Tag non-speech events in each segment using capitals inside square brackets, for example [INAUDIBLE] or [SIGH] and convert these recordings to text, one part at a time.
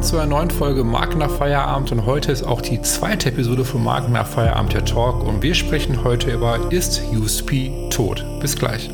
willkommen zu einer neuen Folge Marken nach Feierabend und heute ist auch die zweite Episode von Marken nach Feierabend der Talk und wir sprechen heute über Ist USP tot? Bis gleich.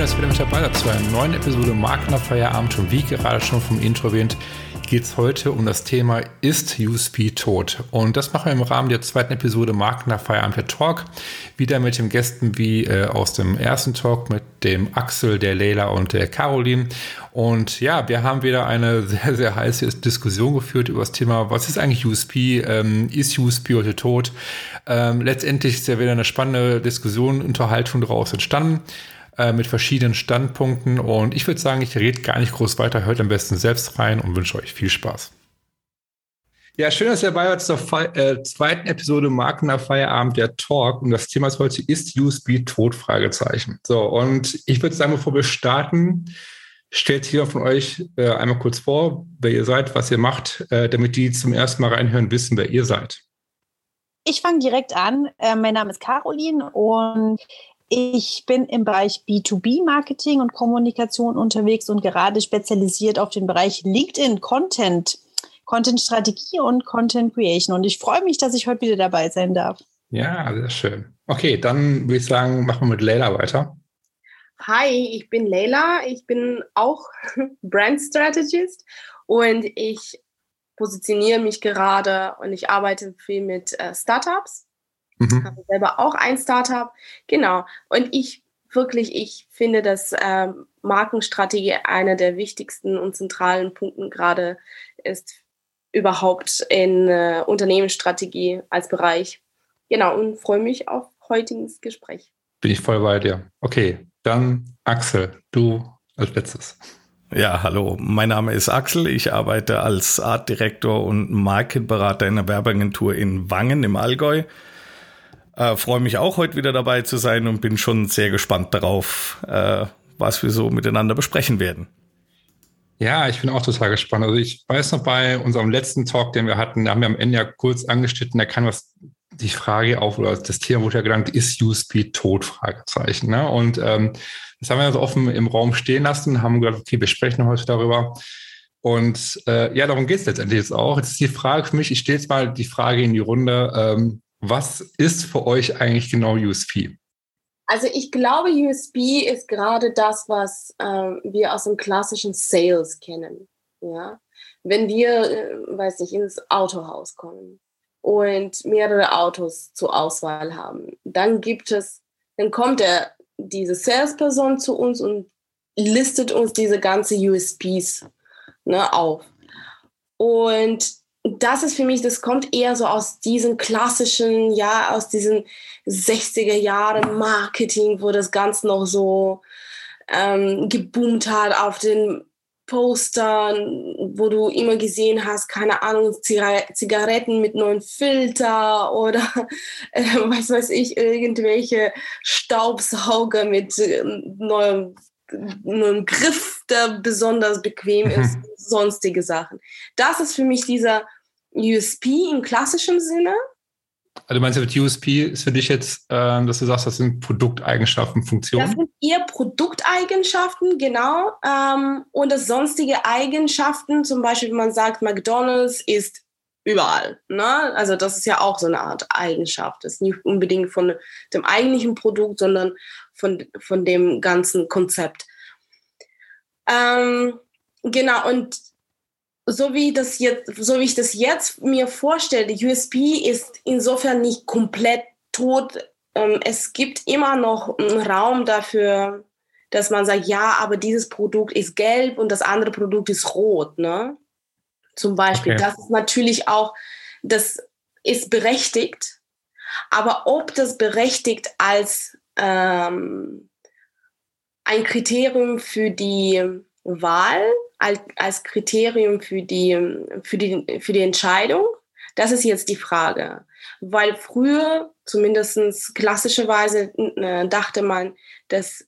Schön, dass ihr wieder mit dabei seid zu einer neuen Episode Markener Feierabend. Und wie gerade schon vom Intro erwähnt, geht es heute um das Thema Ist USP tot? Und das machen wir im Rahmen der zweiten Episode Markener Feierabend der Talk. Wieder mit den Gästen wie äh, aus dem ersten Talk mit dem Axel, der Leila und der Caroline. Und ja, wir haben wieder eine [LAUGHS] sehr, sehr heiße Diskussion geführt über das Thema, was ist eigentlich USP? Ähm, ist USP heute tot? Ähm, letztendlich ist ja wieder eine spannende Diskussion, Unterhaltung daraus entstanden. Äh, mit verschiedenen Standpunkten. Und ich würde sagen, ich rede gar nicht groß weiter. Hört am besten selbst rein und wünsche euch viel Spaß. Ja, schön, dass ihr dabei seid zur Fe äh, zweiten Episode Markener Feierabend der Talk. Und das Thema ist heute, ist USB tot? Fragezeichen. So, und ich würde sagen, bevor wir starten, stellt hier von euch äh, einmal kurz vor, wer ihr seid, was ihr macht, äh, damit die zum ersten Mal reinhören, wissen, wer ihr seid. Ich fange direkt an. Äh, mein Name ist Caroline und ich bin im Bereich B2B-Marketing und Kommunikation unterwegs und gerade spezialisiert auf den Bereich LinkedIn Content, Content Strategie und Content Creation. Und ich freue mich, dass ich heute wieder dabei sein darf. Ja, sehr schön. Okay, dann würde ich sagen, machen wir mit Leila weiter. Hi, ich bin Leila. Ich bin auch [LAUGHS] Brand Strategist und ich positioniere mich gerade und ich arbeite viel mit äh, Startups Mhm. Habe selber auch ein Startup. Genau. Und ich wirklich, ich finde, dass äh, Markenstrategie einer der wichtigsten und zentralen Punkten gerade ist überhaupt in äh, Unternehmensstrategie als Bereich. Genau, und freue mich auf heutiges Gespräch. Bin ich voll bei dir. Okay, dann Axel, du als letztes. Ja, hallo, mein Name ist Axel. Ich arbeite als Art Director und Markenberater in einer Werbeagentur in Wangen im Allgäu. Äh, Freue mich auch heute wieder dabei zu sein und bin schon sehr gespannt darauf, äh, was wir so miteinander besprechen werden. Ja, ich bin auch total gespannt. Also ich weiß noch bei unserem letzten Talk, den wir hatten, da haben wir am Ende ja kurz angeschnitten, da kann was die Frage auf, oder das Thema wurde ja gelangt, ist USP tot? Fragezeichen. Ne? Und ähm, das haben wir also offen im Raum stehen lassen, haben gesagt, okay, wir sprechen heute darüber. Und äh, ja, darum geht es letztendlich jetzt auch. Jetzt ist die Frage für mich, ich stelle jetzt mal die Frage in die Runde, ähm, was ist für euch eigentlich genau USP? Also ich glaube, USP ist gerade das, was äh, wir aus dem klassischen Sales kennen. Ja? Wenn wir, äh, weiß nicht, ins Autohaus kommen und mehrere Autos zur Auswahl haben, dann gibt es, dann kommt der, diese Salesperson zu uns und listet uns diese ganze USPs ne, auf. Und das ist für mich, das kommt eher so aus diesen klassischen, ja, aus diesen 60er Jahren Marketing, wo das Ganze noch so ähm, geboomt hat auf den Postern, wo du immer gesehen hast, keine Ahnung, Zigaretten mit neuen Filter oder [LAUGHS] äh, was weiß ich, irgendwelche Staubsauger mit äh, neuem einem Griff, der besonders bequem mhm. ist, sonstige Sachen. Das ist für mich dieser USP im klassischen Sinne. Also du meinst mit USP ist für dich jetzt, äh, dass du sagst, das sind Produkteigenschaften, Funktionen? Das sind eher Produkteigenschaften, genau. Ähm, und das sonstige Eigenschaften, zum Beispiel, wenn man sagt, McDonald's ist überall. Ne? Also das ist ja auch so eine Art Eigenschaft. Das ist nicht unbedingt von dem eigentlichen Produkt, sondern von, von dem ganzen Konzept. Ähm, genau, und so wie, das jetzt, so wie ich das jetzt mir vorstelle, USP ist insofern nicht komplett tot. Ähm, es gibt immer noch einen Raum dafür, dass man sagt, ja, aber dieses Produkt ist gelb und das andere Produkt ist rot. Ne? Zum Beispiel. Okay. Das ist natürlich auch, das ist berechtigt. Aber ob das berechtigt als ähm, ein Kriterium für die Wahl, als, Kriterium für die, für, die, für die Entscheidung, Das ist jetzt die Frage. Weil früher, zumindest klassischerweise, äh, dachte man, dass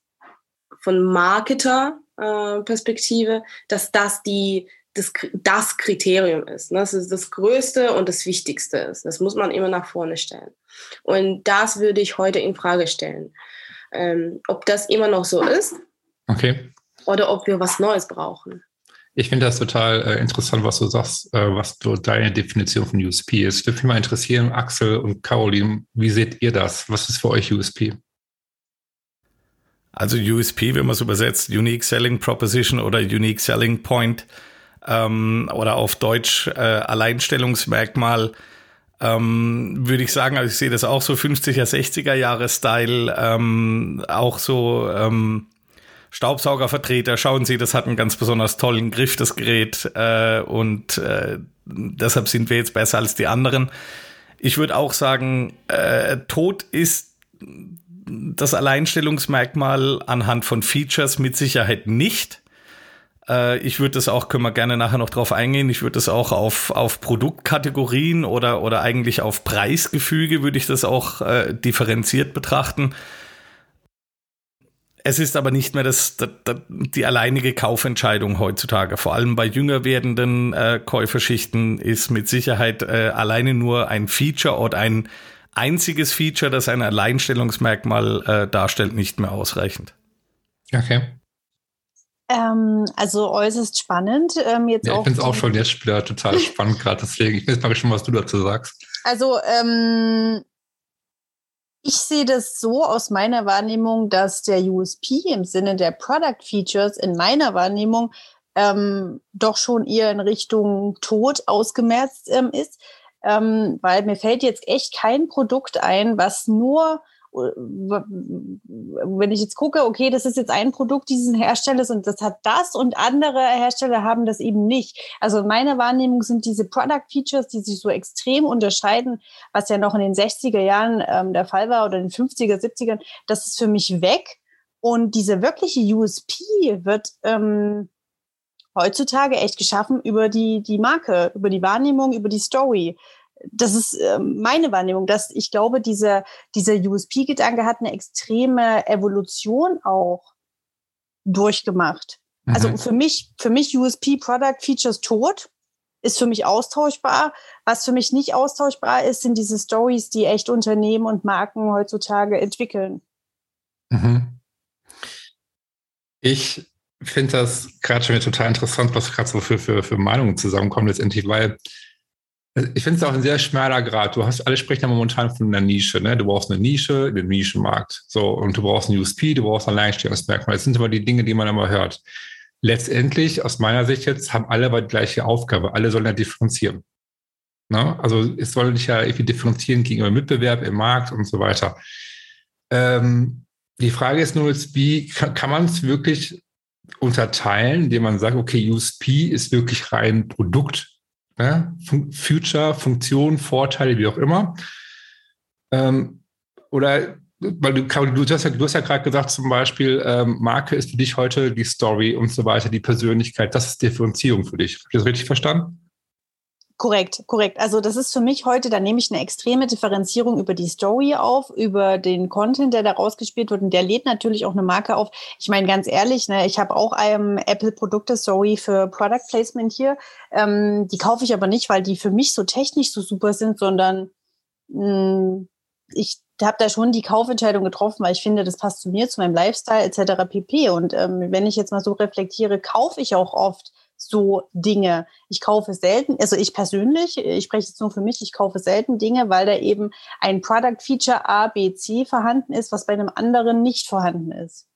von Marketer-Perspektive, äh, dass das die das, das Kriterium ist. Ne? Das ist das Größte und das Wichtigste ist. Das muss man immer nach vorne stellen. Und das würde ich heute in Frage stellen. Ähm, ob das immer noch so ist. Okay. Oder ob wir was Neues brauchen. Ich finde das total äh, interessant, was du sagst, äh, was du, deine Definition von USP ist. Würde mich mal interessieren, Axel und Caroline, wie seht ihr das? Was ist für euch USP? Also USP, wenn man es übersetzt, Unique Selling Proposition oder Unique Selling Point ähm, oder auf Deutsch äh, Alleinstellungsmerkmal, ähm, würde ich sagen, also ich sehe das auch so 50er, 60er Jahre Style, ähm, auch so ähm, Staubsaugervertreter, schauen Sie, das hat einen ganz besonders tollen Griff, das Gerät, äh, und äh, deshalb sind wir jetzt besser als die anderen. Ich würde auch sagen, äh, Tod ist das Alleinstellungsmerkmal anhand von Features mit Sicherheit nicht. Äh, ich würde das auch, können wir gerne nachher noch drauf eingehen, ich würde das auch auf, auf Produktkategorien oder, oder eigentlich auf Preisgefüge würde ich das auch äh, differenziert betrachten. Es ist aber nicht mehr das, das, das, die alleinige Kaufentscheidung heutzutage. Vor allem bei jünger werdenden äh, Käuferschichten ist mit Sicherheit äh, alleine nur ein Feature oder ein einziges Feature, das ein Alleinstellungsmerkmal äh, darstellt, nicht mehr ausreichend. Okay. Ähm, also äußerst spannend. Ähm, jetzt ja, ich finde es auch schon jetzt wieder total [LAUGHS] spannend gerade, deswegen. Ich weiß mal schon, was du dazu sagst. Also ähm, ich sehe das so aus meiner Wahrnehmung, dass der USP im Sinne der Product Features in meiner Wahrnehmung ähm, doch schon eher in Richtung Tod ausgemerzt ähm, ist, ähm, weil mir fällt jetzt echt kein Produkt ein, was nur wenn ich jetzt gucke, okay, das ist jetzt ein Produkt dieses Herstellers und das hat das und andere Hersteller haben das eben nicht. Also in meiner Wahrnehmung sind diese Product Features, die sich so extrem unterscheiden, was ja noch in den 60er Jahren ähm, der Fall war oder in den 50er, 70ern, das ist für mich weg. Und diese wirkliche USP wird ähm, heutzutage echt geschaffen über die, die Marke, über die Wahrnehmung, über die Story das ist äh, meine Wahrnehmung, dass ich glaube, dieser, dieser USP-Gedanke hat eine extreme Evolution auch durchgemacht. Also mhm. Also für mich, für mich USP Product Features tot ist für mich austauschbar. Was für mich nicht austauschbar ist, sind diese Stories, die echt Unternehmen und Marken heutzutage entwickeln. Mhm. Ich finde das gerade schon wieder total interessant, was gerade so für, für, für Meinungen zusammenkommen letztendlich, weil ich finde es auch ein sehr schmaler Grad. Du hast, alle sprechen ja momentan von einer Nische. Ne? Du brauchst eine Nische, den Nischenmarkt. So, und du brauchst ein USP, du brauchst ein Alleinstellungsmerkmal. Das sind immer die Dinge, die man immer hört. Letztendlich, aus meiner Sicht jetzt, haben alle aber die gleiche Aufgabe. Alle sollen ja differenzieren. Ne? Also es soll sich ja irgendwie differenzieren gegenüber Mitbewerb im Markt und so weiter. Ähm, die Frage ist nur jetzt, wie kann man es wirklich unterteilen, indem man sagt, okay, USP ist wirklich rein Produkt ja, Future, Funktion, Vorteile, wie auch immer. Ähm, oder weil du, du, hast ja, ja gerade gesagt, zum Beispiel, ähm, Marke ist für dich heute die Story und so weiter, die Persönlichkeit, das ist Differenzierung für dich. Habe ich das richtig verstanden? Korrekt, korrekt. Also das ist für mich heute, da nehme ich eine extreme Differenzierung über die Story auf, über den Content, der da rausgespielt wird und der lädt natürlich auch eine Marke auf. Ich meine ganz ehrlich, ne, ich habe auch einem Apple Produkte Story für Product Placement hier. Ähm, die kaufe ich aber nicht, weil die für mich so technisch so super sind, sondern mh, hm, ich habe da schon die Kaufentscheidung getroffen, weil ich finde, das passt zu mir, zu meinem Lifestyle etc. pp. Und ähm, wenn ich jetzt mal so reflektiere, kaufe ich auch oft so Dinge. Ich kaufe selten, also ich persönlich, ich spreche jetzt nur für mich, ich kaufe selten Dinge, weil da eben ein Product Feature A, B, C vorhanden ist, was bei einem anderen nicht vorhanden ist.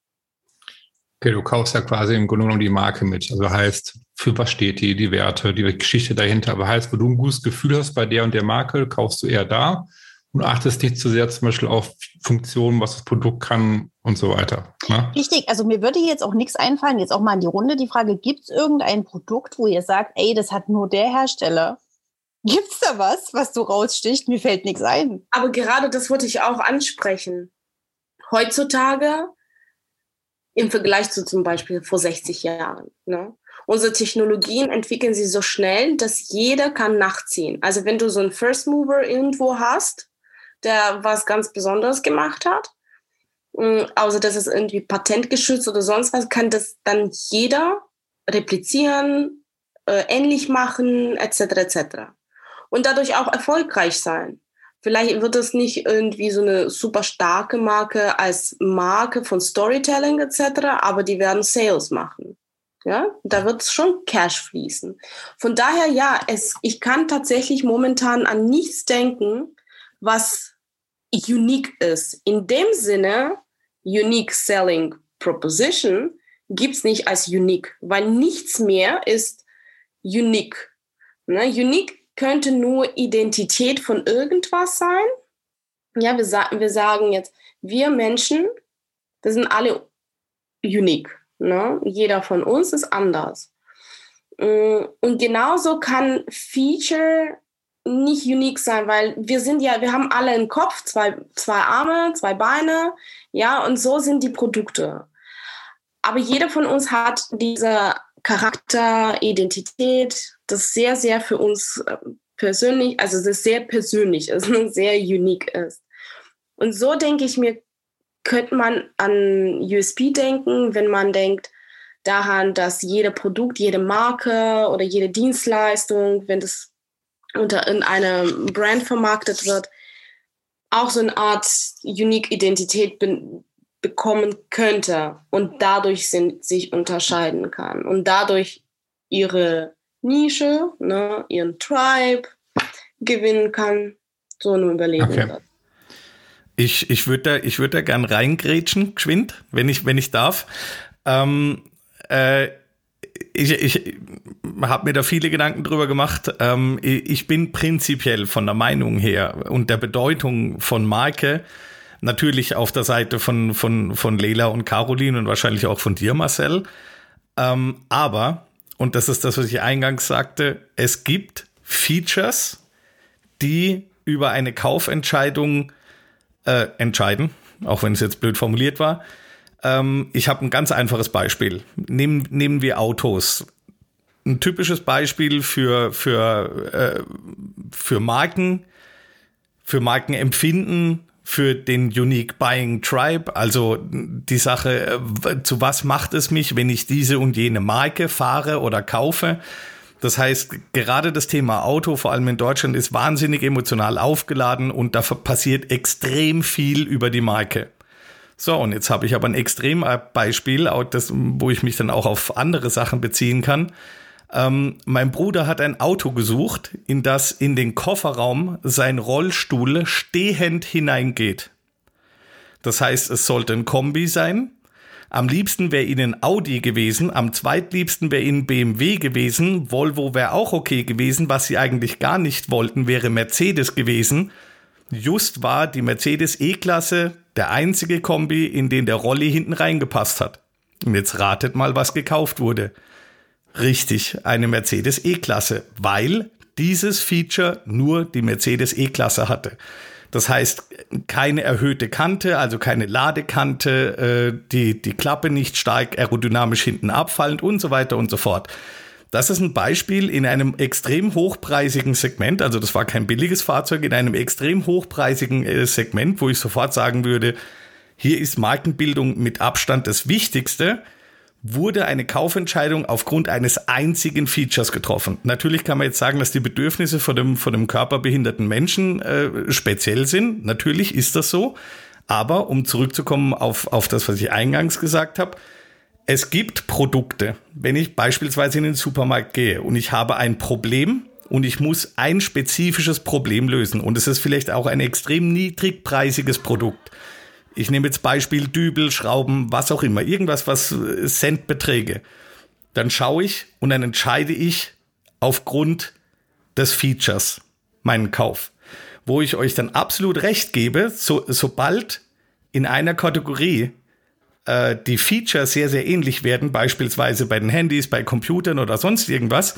Okay, du kaufst ja quasi im Grunde genommen die Marke mit. Also heißt, für was steht die, die Werte, die Geschichte dahinter. Aber heißt, wo du ein gutes Gefühl hast bei der und der Marke, kaufst du eher da und achtest nicht zu sehr zum Beispiel auf Funktionen, was das Produkt kann und so weiter. Ne? Richtig, also mir würde jetzt auch nichts einfallen, jetzt auch mal in die Runde die Frage, gibt es irgendein Produkt, wo ihr sagt, ey, das hat nur der Hersteller? [LAUGHS] Gibt es da was, was so raussticht? Mir fällt nichts ein. Aber gerade das wollte ich auch ansprechen. Heutzutage im Vergleich zu zum Beispiel vor 60 Jahren. Ne? Unsere Technologien entwickeln sich so schnell, dass jeder kann nachziehen. Also wenn du so einen First Mover irgendwo hast, der was ganz Besonderes gemacht hat, mm, außer dass es irgendwie patentgeschützt oder sonst was, kann das dann jeder replizieren, äh, ähnlich machen, etc. etc. Und dadurch auch erfolgreich sein. Vielleicht wird es nicht irgendwie so eine super starke Marke als Marke von Storytelling etc., aber die werden Sales machen. Ja, da wird schon Cash fließen. Von daher, ja, es, ich kann tatsächlich momentan an nichts denken, was unique ist. In dem Sinne, Unique Selling Proposition gibt es nicht als unique, weil nichts mehr ist unique. Ne? Unique könnte nur Identität von irgendwas sein. Ja, wir, sa wir sagen jetzt, wir Menschen, wir sind alle unique. Ne? Jeder von uns ist anders. Mm, und genauso kann Feature nicht unique sein, weil wir sind ja, wir haben alle einen Kopf, zwei, zwei Arme, zwei Beine, ja, und so sind die Produkte. Aber jeder von uns hat diese Charakter, Identität, das sehr, sehr für uns äh, persönlich, also das sehr persönlich ist, sehr unique ist. Und so denke ich mir, könnte man an USP denken, wenn man denkt daran, dass jede Produkt, jede Marke oder jede Dienstleistung, wenn das unter in einer Brand vermarktet wird, auch so eine Art Unique Identität be bekommen könnte und dadurch sind, sich unterscheiden kann und dadurch ihre Nische, ne, ihren Tribe gewinnen kann. So eine Überlegung. Okay. Ich, ich würde da, ich würd da gern reingrätschen, geschwind, wenn ich, wenn ich darf. Ähm, äh, ich, ich habe mir da viele Gedanken drüber gemacht. Ähm, ich bin prinzipiell von der Meinung her und der Bedeutung von Marke natürlich auf der Seite von, von, von Leila und Caroline und wahrscheinlich auch von dir, Marcel. Ähm, aber, und das ist das, was ich eingangs sagte, es gibt Features, die über eine Kaufentscheidung äh, entscheiden, auch wenn es jetzt blöd formuliert war. Ähm, ich habe ein ganz einfaches Beispiel. Nehmen, nehmen wir Autos. Ein typisches Beispiel für, für, äh, für Marken, für Markenempfinden, für den Unique Buying Tribe, also die Sache, äh, zu was macht es mich, wenn ich diese und jene Marke fahre oder kaufe. Das heißt, gerade das Thema Auto, vor allem in Deutschland, ist wahnsinnig emotional aufgeladen und da passiert extrem viel über die Marke. So, und jetzt habe ich aber ein Extrembeispiel, wo ich mich dann auch auf andere Sachen beziehen kann. Ähm, mein Bruder hat ein Auto gesucht, in das in den Kofferraum sein Rollstuhl stehend hineingeht. Das heißt, es sollte ein Kombi sein, am liebsten wäre ihnen Audi gewesen, am zweitliebsten wäre ihnen BMW gewesen, Volvo wäre auch okay gewesen, was sie eigentlich gar nicht wollten, wäre Mercedes gewesen. Just war die Mercedes E-Klasse der einzige Kombi, in den der Rolli hinten reingepasst hat. Und jetzt ratet mal, was gekauft wurde. Richtig, eine Mercedes E-Klasse, weil dieses Feature nur die Mercedes E-Klasse hatte. Das heißt, keine erhöhte Kante, also keine Ladekante, äh, die, die Klappe nicht stark aerodynamisch hinten abfallend und so weiter und so fort. Das ist ein Beispiel in einem extrem hochpreisigen Segment, also das war kein billiges Fahrzeug, in einem extrem hochpreisigen äh, Segment, wo ich sofort sagen würde, hier ist Markenbildung mit Abstand das Wichtigste wurde eine Kaufentscheidung aufgrund eines einzigen Features getroffen. Natürlich kann man jetzt sagen, dass die Bedürfnisse von dem, von dem körperbehinderten Menschen äh, speziell sind. Natürlich ist das so. Aber um zurückzukommen auf, auf das, was ich eingangs gesagt habe, es gibt Produkte, wenn ich beispielsweise in den Supermarkt gehe und ich habe ein Problem und ich muss ein spezifisches Problem lösen und es ist vielleicht auch ein extrem niedrigpreisiges Produkt ich nehme jetzt Beispiel Dübel, Schrauben, was auch immer, irgendwas, was äh, Centbeträge. Dann schaue ich und dann entscheide ich aufgrund des Features meinen Kauf. Wo ich euch dann absolut recht gebe, so, sobald in einer Kategorie äh, die Features sehr, sehr ähnlich werden, beispielsweise bei den Handys, bei Computern oder sonst irgendwas,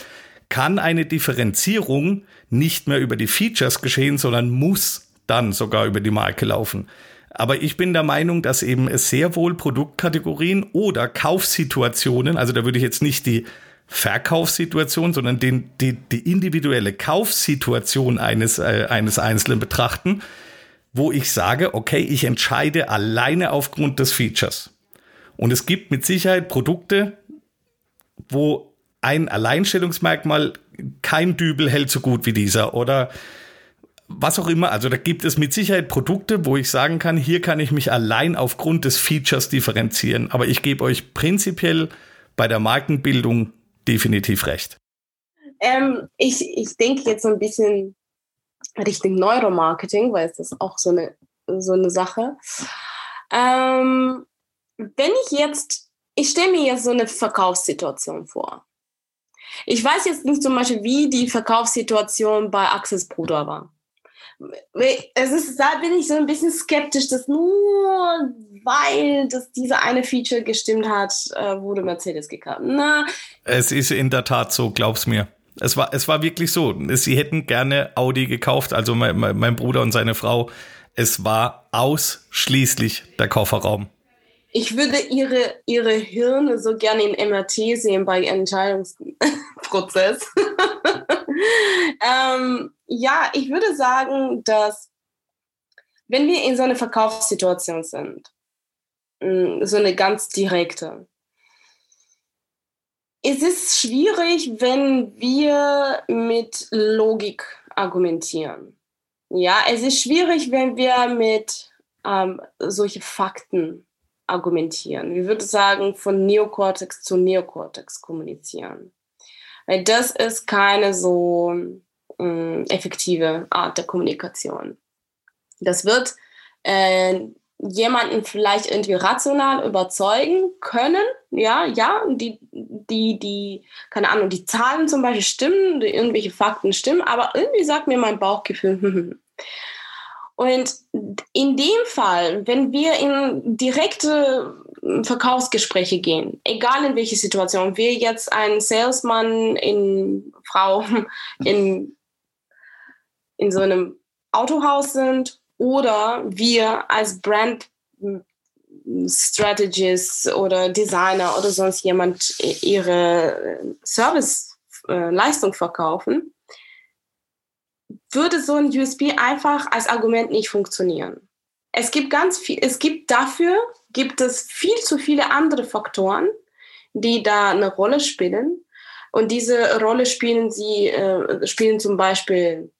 kann eine Differenzierung nicht mehr über die Features geschehen, sondern muss dann sogar über die Marke laufen. Aber ich bin der Meinung, dass eben es sehr wohl Produktkategorien oder Kaufsituationen, also da würde ich jetzt nicht die Verkaufssituation, sondern den, die, die individuelle Kaufsituation eines, äh, eines Einzelnen betrachten, wo ich sage, okay, ich entscheide alleine aufgrund des Features. Und es gibt mit Sicherheit Produkte, wo ein Alleinstellungsmerkmal kein Dübel hält so gut wie dieser oder was auch immer. Also da gibt es mit Sicherheit Produkte, wo ich sagen kann, hier kann ich mich allein aufgrund des Features differenzieren. Aber ich gebe euch prinzipiell bei der Markenbildung definitiv recht. Ähm, ich, ich denke jetzt so ein bisschen Richtung Neuromarketing, weil es ist auch so eine, so eine Sache. Ähm, wenn ich jetzt, ich stelle mir jetzt so eine Verkaufssituation vor. Ich weiß jetzt nicht zum Beispiel, wie die Verkaufssituation bei Axels Bruder war. Es ist, da bin ich so ein bisschen skeptisch, dass nur weil das diese eine Feature gestimmt hat, äh, wurde Mercedes gekauft. Na, es ist in der Tat so, glaub's mir. Es war, es war wirklich so. Sie hätten gerne Audi gekauft, also mein, mein Bruder und seine Frau. Es war ausschließlich der Kofferraum. Ich würde ihre, ihre Hirne so gerne in MRT sehen bei Entscheidungsprozess. [LAUGHS] ähm, ja, ich würde sagen, dass wenn wir in so einer Verkaufssituation sind, mm, so eine ganz direkte, es ist schwierig, wenn wir mit Logik argumentieren. Ja, es ist schwierig, wenn wir mit ähm, solche Fakten argumentieren. Wir würden sagen, von Neokortex zu Neokortex kommunizieren. Weil das ist keine so äh, effektive Art der Kommunikation. Das wird äh, jemanden vielleicht irgendwie rational überzeugen können, ja, ja, die, die, die, keine Ahnung, die Zahlen zum Beispiel stimmen, irgendwelche Fakten stimmen, aber irgendwie sagt mir mein Bauchgefühl, [LAUGHS] hm, hm, hm. Und in dem Fall, wenn wir in direkte Verkaufsgespräche gehen, egal in welche Situation, wir jetzt ein Salesman in Frau [LAUGHS] in, in so einem Autohaus sind oder wir als Brand Strategist oder Designer oder sonst jemand ihre Serviceleistung verkaufen, würde so ein USB einfach als Argument nicht funktionieren. Es gibt ganz viel, es gibt dafür, gibt es viel zu viele andere Faktoren, die da eine Rolle spielen. Und diese Rolle spielen sie, äh, spielen zum Beispiel,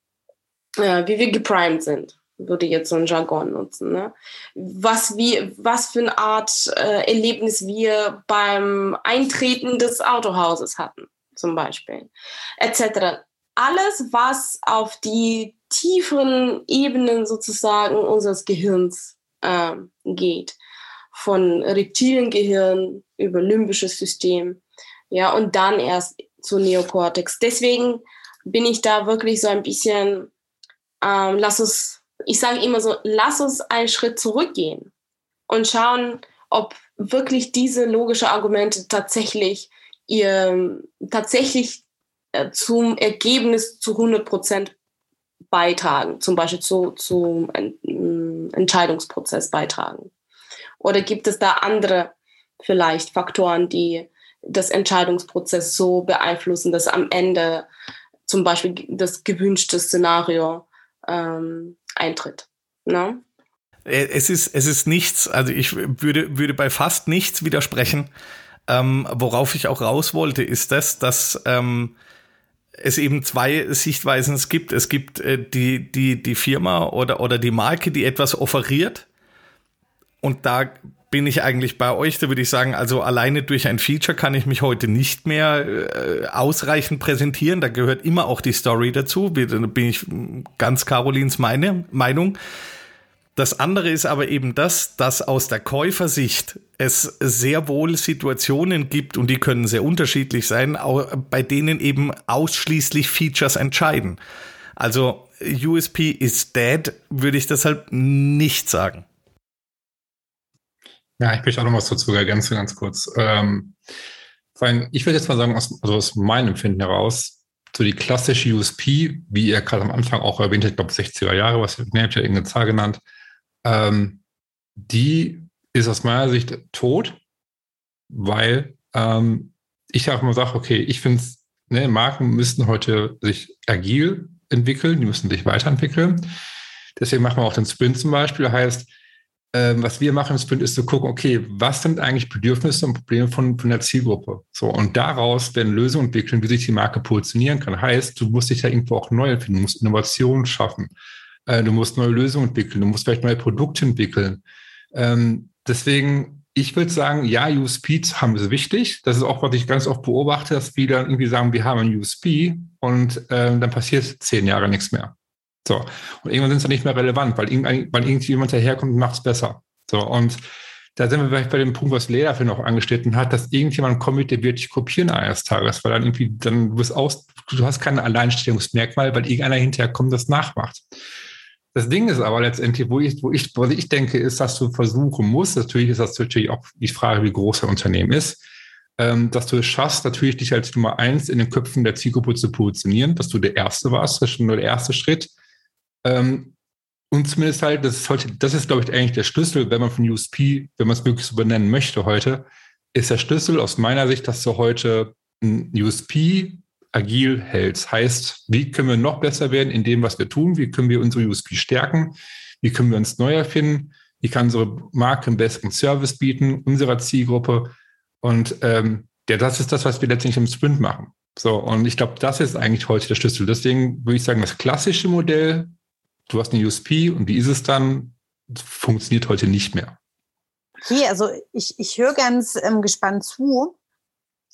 äh, wie wir geprimed sind, würde jetzt so ein Jargon nutzen. Ne? Was, wie, was für eine Art äh, Erlebnis wir beim Eintreten des Autohauses hatten, zum Beispiel, etc alles, was auf die tieferen Ebenen sozusagen unseres Gehirns äh, geht. Von Reptiliengehirn über limbisches System. Ja, und dann erst zu Neokortex. Deswegen bin ich da wirklich so ein bisschen, ähm, lass uns, ich sage immer so, lass uns einen Schritt zurückgehen und schauen, ob wirklich diese logischen Argumente tatsächlich ihr, tatsächlich zum Ergebnis zu 100 Prozent beitragen, zum Beispiel zu, zum mm, Entscheidungsprozess beitragen? Oder gibt es da andere vielleicht Faktoren, die das Entscheidungsprozess so beeinflussen, dass am Ende zum Beispiel das gewünschte Szenario ähm, eintritt? Ne? Äh, es ist, es ist nichts, also ich würde, würde bei fast nichts widersprechen. Ähm, worauf ich auch raus wollte, ist das, dass ähm, es eben zwei Sichtweisen es gibt. Es gibt äh, die, die, die Firma oder, oder die Marke, die etwas offeriert. Und da bin ich eigentlich bei euch, da würde ich sagen, also alleine durch ein Feature kann ich mich heute nicht mehr äh, ausreichend präsentieren. Da gehört immer auch die Story dazu. Da bin ich ganz Carolins meine Meinung. Das andere ist aber eben das, dass aus der Käufersicht es sehr wohl Situationen gibt und die können sehr unterschiedlich sein, bei denen eben ausschließlich Features entscheiden. Also USP is dead, würde ich deshalb nicht sagen. Ja, ich möchte auch noch was dazu ergänzen, ganz kurz. Ähm, ich würde jetzt mal sagen, aus, also aus meinem Empfinden heraus, so die klassische USP, wie ihr gerade am Anfang auch erwähnt habt, ich glaube 60er Jahre, was ihr habt ja irgendeine Zahl genannt, ähm, die ist aus meiner Sicht tot, weil ähm, ich auch mal sage, okay, ich finde es, ne, Marken müssen heute sich agil entwickeln, die müssen sich weiterentwickeln. Deswegen machen wir auch den Sprint zum Beispiel. Heißt, ähm, was wir machen im Sprint ist zu gucken, okay, was sind eigentlich Bedürfnisse und Probleme von, von der Zielgruppe? So, und daraus werden Lösungen entwickeln, wie sich die Marke positionieren kann. Heißt, du musst dich da irgendwo auch neu erfinden, du musst Innovationen schaffen, äh, du musst neue Lösungen entwickeln, du musst vielleicht neue Produkte entwickeln. Ähm, deswegen, ich würde sagen, ja, USPs haben es wichtig. Das ist auch, was ich ganz oft beobachte, dass wir dann irgendwie sagen, wir haben ein USP und ähm, dann passiert zehn Jahre nichts mehr. So. Und irgendwann sind sie nicht mehr relevant, weil, weil irgendjemand daherkommt und macht es besser. So. Und da sind wir vielleicht bei dem Punkt, was Lea dafür noch angeschnitten hat, dass irgendjemand kommt, der wird dich kopieren eines Tages, weil dann irgendwie, dann du bist aus, du hast kein Alleinstellungsmerkmal, weil irgendeiner hinterher kommt, das nachmacht. Das Ding ist aber letztendlich, wo ich, wo ich, wo ich denke, ist, dass du versuchen musst, natürlich ist das natürlich auch die Frage, wie groß ein Unternehmen ist, ähm, dass du es schaffst, natürlich dich als Nummer eins in den Köpfen der Zielgruppe zu positionieren, dass du der Erste warst, das ist schon nur der erste Schritt. Ähm, und zumindest halt, das ist heute, das ist, glaube ich, eigentlich der Schlüssel, wenn man von USP, wenn man es wirklich so benennen möchte heute, ist der Schlüssel aus meiner Sicht, dass du heute ein USP agil hältst. Heißt, wie können wir noch besser werden in dem, was wir tun? Wie können wir unsere USP stärken? Wie können wir uns neu erfinden? Wie kann unsere Marke einen besseren Service bieten, unserer Zielgruppe? Und ähm, ja, das ist das, was wir letztendlich im Sprint machen. So, und ich glaube, das ist eigentlich heute der Schlüssel. Deswegen würde ich sagen, das klassische Modell du hast eine USP und wie ist es dann? Funktioniert heute nicht mehr. Okay, also ich, ich höre ganz ähm, gespannt zu.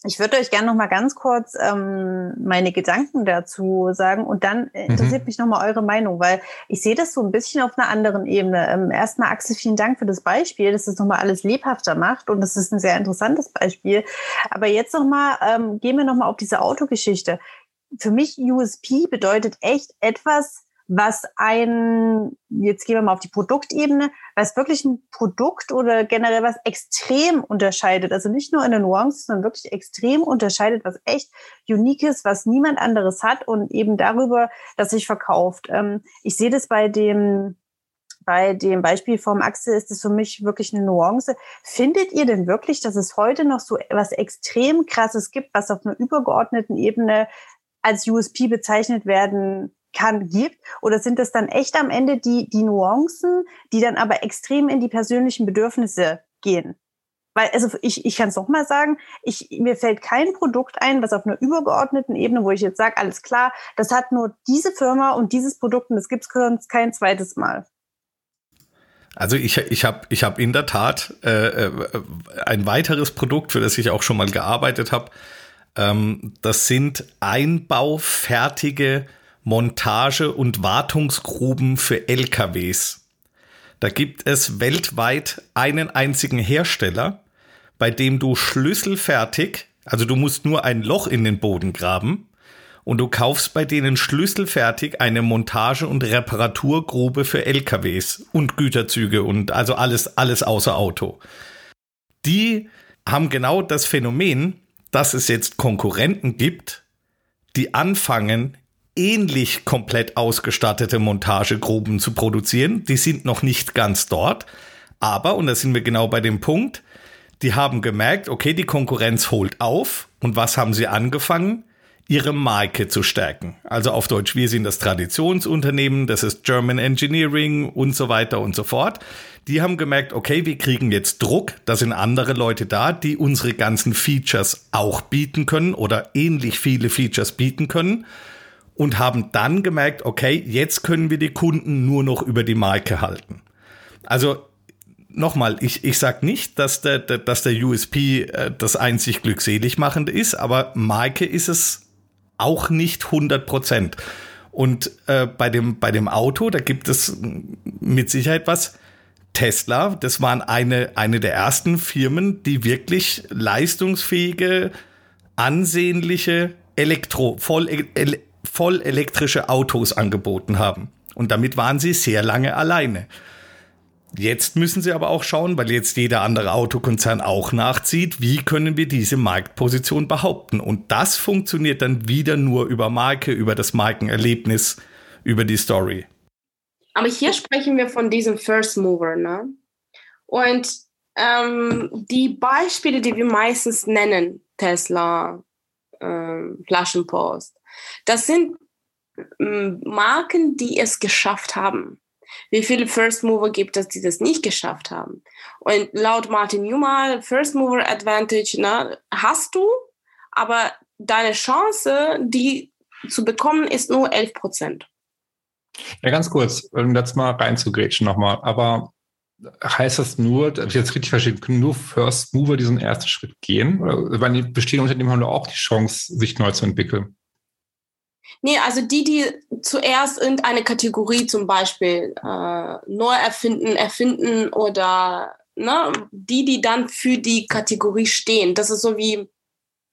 Ich würde euch gerne noch mal ganz kurz ähm, meine Gedanken dazu sagen und dann interessiert mhm. mich noch mal eure Meinung, weil ich sehe das so ein bisschen auf einer anderen Ebene. Ähm, erstmal Axel, vielen Dank für das Beispiel, dass das noch mal alles lebhafter macht und das ist ein sehr interessantes Beispiel. Aber jetzt noch mal ähm, gehen wir noch mal auf diese Autogeschichte. Für mich USP bedeutet echt etwas was ein, jetzt gehen wir mal auf die Produktebene, was wirklich ein Produkt oder generell was extrem unterscheidet. Also nicht nur in den Nuancen, sondern wirklich extrem unterscheidet, was echt unique ist, was niemand anderes hat und eben darüber, dass sich verkauft. Ähm, ich sehe das bei dem, bei dem Beispiel vom Axel ist es für mich wirklich eine Nuance. Findet ihr denn wirklich, dass es heute noch so etwas extrem krasses gibt, was auf einer übergeordneten Ebene als USP bezeichnet werden kann, gibt? Oder sind das dann echt am Ende die, die Nuancen, die dann aber extrem in die persönlichen Bedürfnisse gehen? Weil, also ich, ich kann es nochmal sagen, ich, mir fällt kein Produkt ein, was auf einer übergeordneten Ebene, wo ich jetzt sage, alles klar, das hat nur diese Firma und dieses Produkt und das gibt es kein zweites Mal. Also ich, ich habe ich hab in der Tat äh, äh, ein weiteres Produkt, für das ich auch schon mal gearbeitet habe. Ähm, das sind einbaufertige Montage- und Wartungsgruben für LKWs. Da gibt es weltweit einen einzigen Hersteller, bei dem du schlüsselfertig, also du musst nur ein Loch in den Boden graben und du kaufst bei denen schlüsselfertig eine Montage- und Reparaturgrube für LKWs und Güterzüge und also alles, alles außer Auto. Die haben genau das Phänomen, dass es jetzt Konkurrenten gibt, die anfangen, ähnlich komplett ausgestattete Montagegruben zu produzieren. Die sind noch nicht ganz dort. Aber, und da sind wir genau bei dem Punkt, die haben gemerkt, okay, die Konkurrenz holt auf. Und was haben sie angefangen? Ihre Marke zu stärken. Also auf Deutsch, wir sind das Traditionsunternehmen, das ist German Engineering und so weiter und so fort. Die haben gemerkt, okay, wir kriegen jetzt Druck, da sind andere Leute da, die unsere ganzen Features auch bieten können oder ähnlich viele Features bieten können und haben dann gemerkt, okay, jetzt können wir die Kunden nur noch über die Marke halten. Also nochmal, ich, ich sage nicht, dass der, der, dass der USP äh, das einzig glückselig machende ist, aber Marke ist es auch nicht 100 Prozent. Und äh, bei, dem, bei dem Auto, da gibt es mit Sicherheit was. Tesla, das waren eine, eine der ersten Firmen, die wirklich leistungsfähige, ansehnliche Elektro, voll, ele, voll elektrische Autos angeboten haben. Und damit waren sie sehr lange alleine. Jetzt müssen sie aber auch schauen, weil jetzt jeder andere Autokonzern auch nachzieht, wie können wir diese Marktposition behaupten. Und das funktioniert dann wieder nur über Marke, über das Markenerlebnis, über die Story. Aber hier sprechen wir von diesem First Mover, ne? Und ähm, die Beispiele, die wir meistens nennen, Tesla, äh, Flaschenpost. Das sind ähm, Marken, die es geschafft haben. Wie viele First Mover gibt es, die das nicht geschafft haben? Und laut Martin Newmal, First Mover Advantage, ne, hast du, aber deine Chance, die zu bekommen, ist nur 11 Prozent. Ja, ganz kurz, um jetzt mal reinzugrätschen nochmal. Aber heißt das nur, ob ich jetzt richtig verstehe, können nur First Mover diesen ersten Schritt gehen? Oder weil bestehenden Unternehmen haben doch auch die Chance, sich neu zu entwickeln? Nee, also die, die zuerst irgendeine Kategorie zum Beispiel äh, neu erfinden, erfinden oder ne, die, die dann für die Kategorie stehen. Das ist so wie,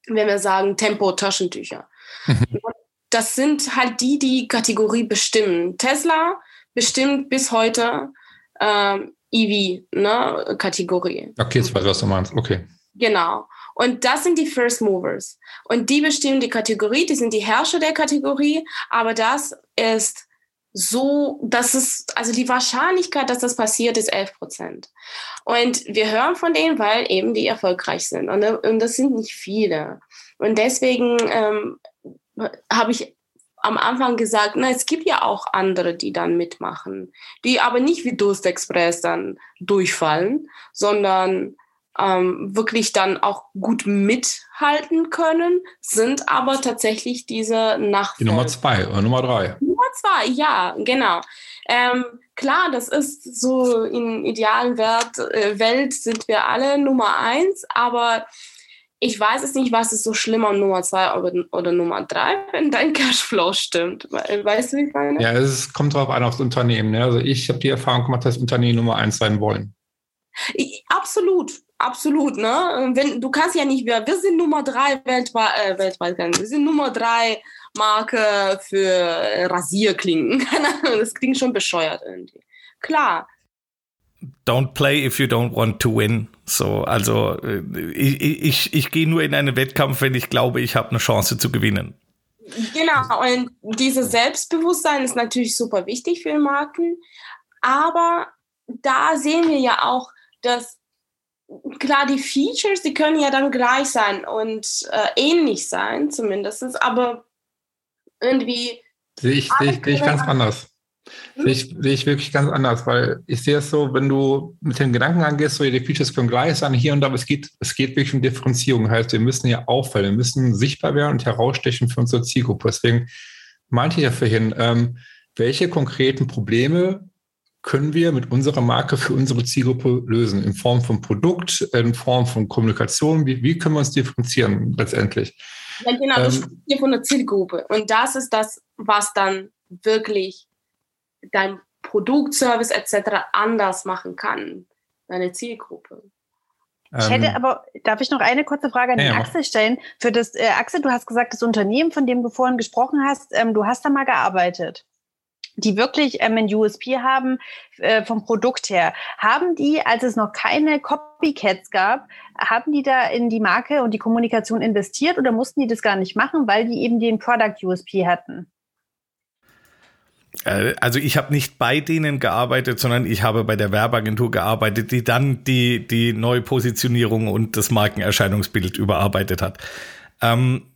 wenn wir sagen, Tempo-Taschentücher. [LAUGHS] das sind halt die, die Kategorie bestimmen. Tesla bestimmt bis heute ähm, EV-Kategorie. Ne, okay, jetzt weiß ich, was du meinst. Okay. Genau. Und das sind die First Movers. Und die bestimmen die Kategorie, die sind die Herrscher der Kategorie, aber das ist so, das ist, also die Wahrscheinlichkeit, dass das passiert, ist 11 Prozent. Und wir hören von denen, weil eben die erfolgreich sind. Und, und das sind nicht viele. Und deswegen ähm, habe ich am Anfang gesagt, na, es gibt ja auch andere, die dann mitmachen, die aber nicht wie Durst Express dann durchfallen, sondern ähm, wirklich dann auch gut mithalten können, sind aber tatsächlich diese Nachfolger. Die Nummer zwei oder Nummer drei. Nummer zwei, ja, genau. Ähm, klar, das ist so in idealen Wert, äh, Welt sind wir alle Nummer eins, aber ich weiß es nicht, was ist so schlimm an Nummer zwei oder, oder Nummer drei, wenn dein [LAUGHS] Cashflow stimmt. Weißt du, wie ich meine? Ja, es kommt darauf an, aufs Unternehmen. Ne? Also ich habe die Erfahrung gemacht, dass Unternehmen Nummer eins sein wollen. Ich, absolut, Absolut, ne? Wenn, du kannst ja nicht mehr, wir sind Nummer drei weltweit, äh, weltweit, wir sind Nummer drei Marke für Rasierklingen. [LAUGHS] das klingt schon bescheuert irgendwie. Klar. Don't play if you don't want to win. So, also äh, ich, ich, ich gehe nur in einen Wettkampf, wenn ich glaube, ich habe eine Chance zu gewinnen. Genau, und dieses Selbstbewusstsein ist natürlich super wichtig für Marken, aber da sehen wir ja auch, dass klar, die Features, die können ja dann gleich sein und äh, ähnlich sein, zumindest, aber irgendwie. Sehe ich, sehe ich, sehe ich ganz anders. Sehe, ich, sehe ich wirklich ganz anders, weil ich sehe es so, wenn du mit den Gedanken angehst, so die Features können gleich sein, hier und da, aber es geht, es geht wirklich um Differenzierung. Heißt, wir müssen ja auffallen, wir müssen sichtbar werden und herausstechen für unsere Zielgruppe. Deswegen meinte ich ja vorhin, ähm, welche konkreten Probleme können wir mit unserer Marke für unsere Zielgruppe lösen? In Form von Produkt, in Form von Kommunikation? Wie, wie können wir uns differenzieren letztendlich? Ja, genau, ähm, du sprichst hier von der Zielgruppe. Und das ist das, was dann wirklich dein Produkt, Service etc. anders machen kann. Deine Zielgruppe. Ich hätte ähm, aber, darf ich noch eine kurze Frage an ja, den Axel stellen? Für das, äh, Axel, du hast gesagt, das Unternehmen, von dem du vorhin gesprochen hast, ähm, du hast da mal gearbeitet die wirklich ähm, ein USP haben äh, vom Produkt her. Haben die, als es noch keine Copycats gab, haben die da in die Marke und die Kommunikation investiert oder mussten die das gar nicht machen, weil die eben den Product USP hatten? Äh, also ich habe nicht bei denen gearbeitet, sondern ich habe bei der Werbeagentur gearbeitet, die dann die, die Neupositionierung und das Markenerscheinungsbild überarbeitet hat. Ähm,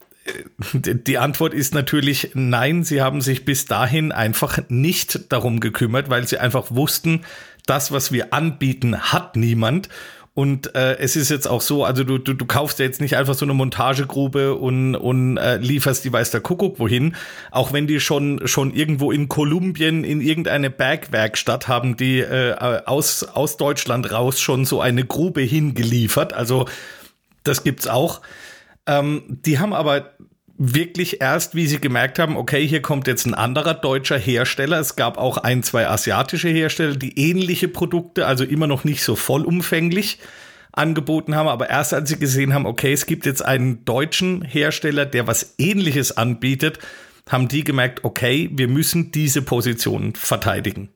die Antwort ist natürlich nein, sie haben sich bis dahin einfach nicht darum gekümmert, weil sie einfach wussten, das, was wir anbieten, hat niemand. Und äh, es ist jetzt auch so, also du, du, du kaufst ja jetzt nicht einfach so eine Montagegrube und, und äh, lieferst die weiß der Kuckuck wohin. Auch wenn die schon, schon irgendwo in Kolumbien in irgendeine Bergwerkstatt haben, die äh, aus, aus Deutschland raus schon so eine Grube hingeliefert. Also das gibt's auch. Ähm, die haben aber wirklich erst, wie sie gemerkt haben, okay, hier kommt jetzt ein anderer deutscher Hersteller. Es gab auch ein, zwei asiatische Hersteller, die ähnliche Produkte, also immer noch nicht so vollumfänglich angeboten haben, aber erst als sie gesehen haben, okay, es gibt jetzt einen deutschen Hersteller, der was ähnliches anbietet, haben die gemerkt, okay, wir müssen diese Position verteidigen.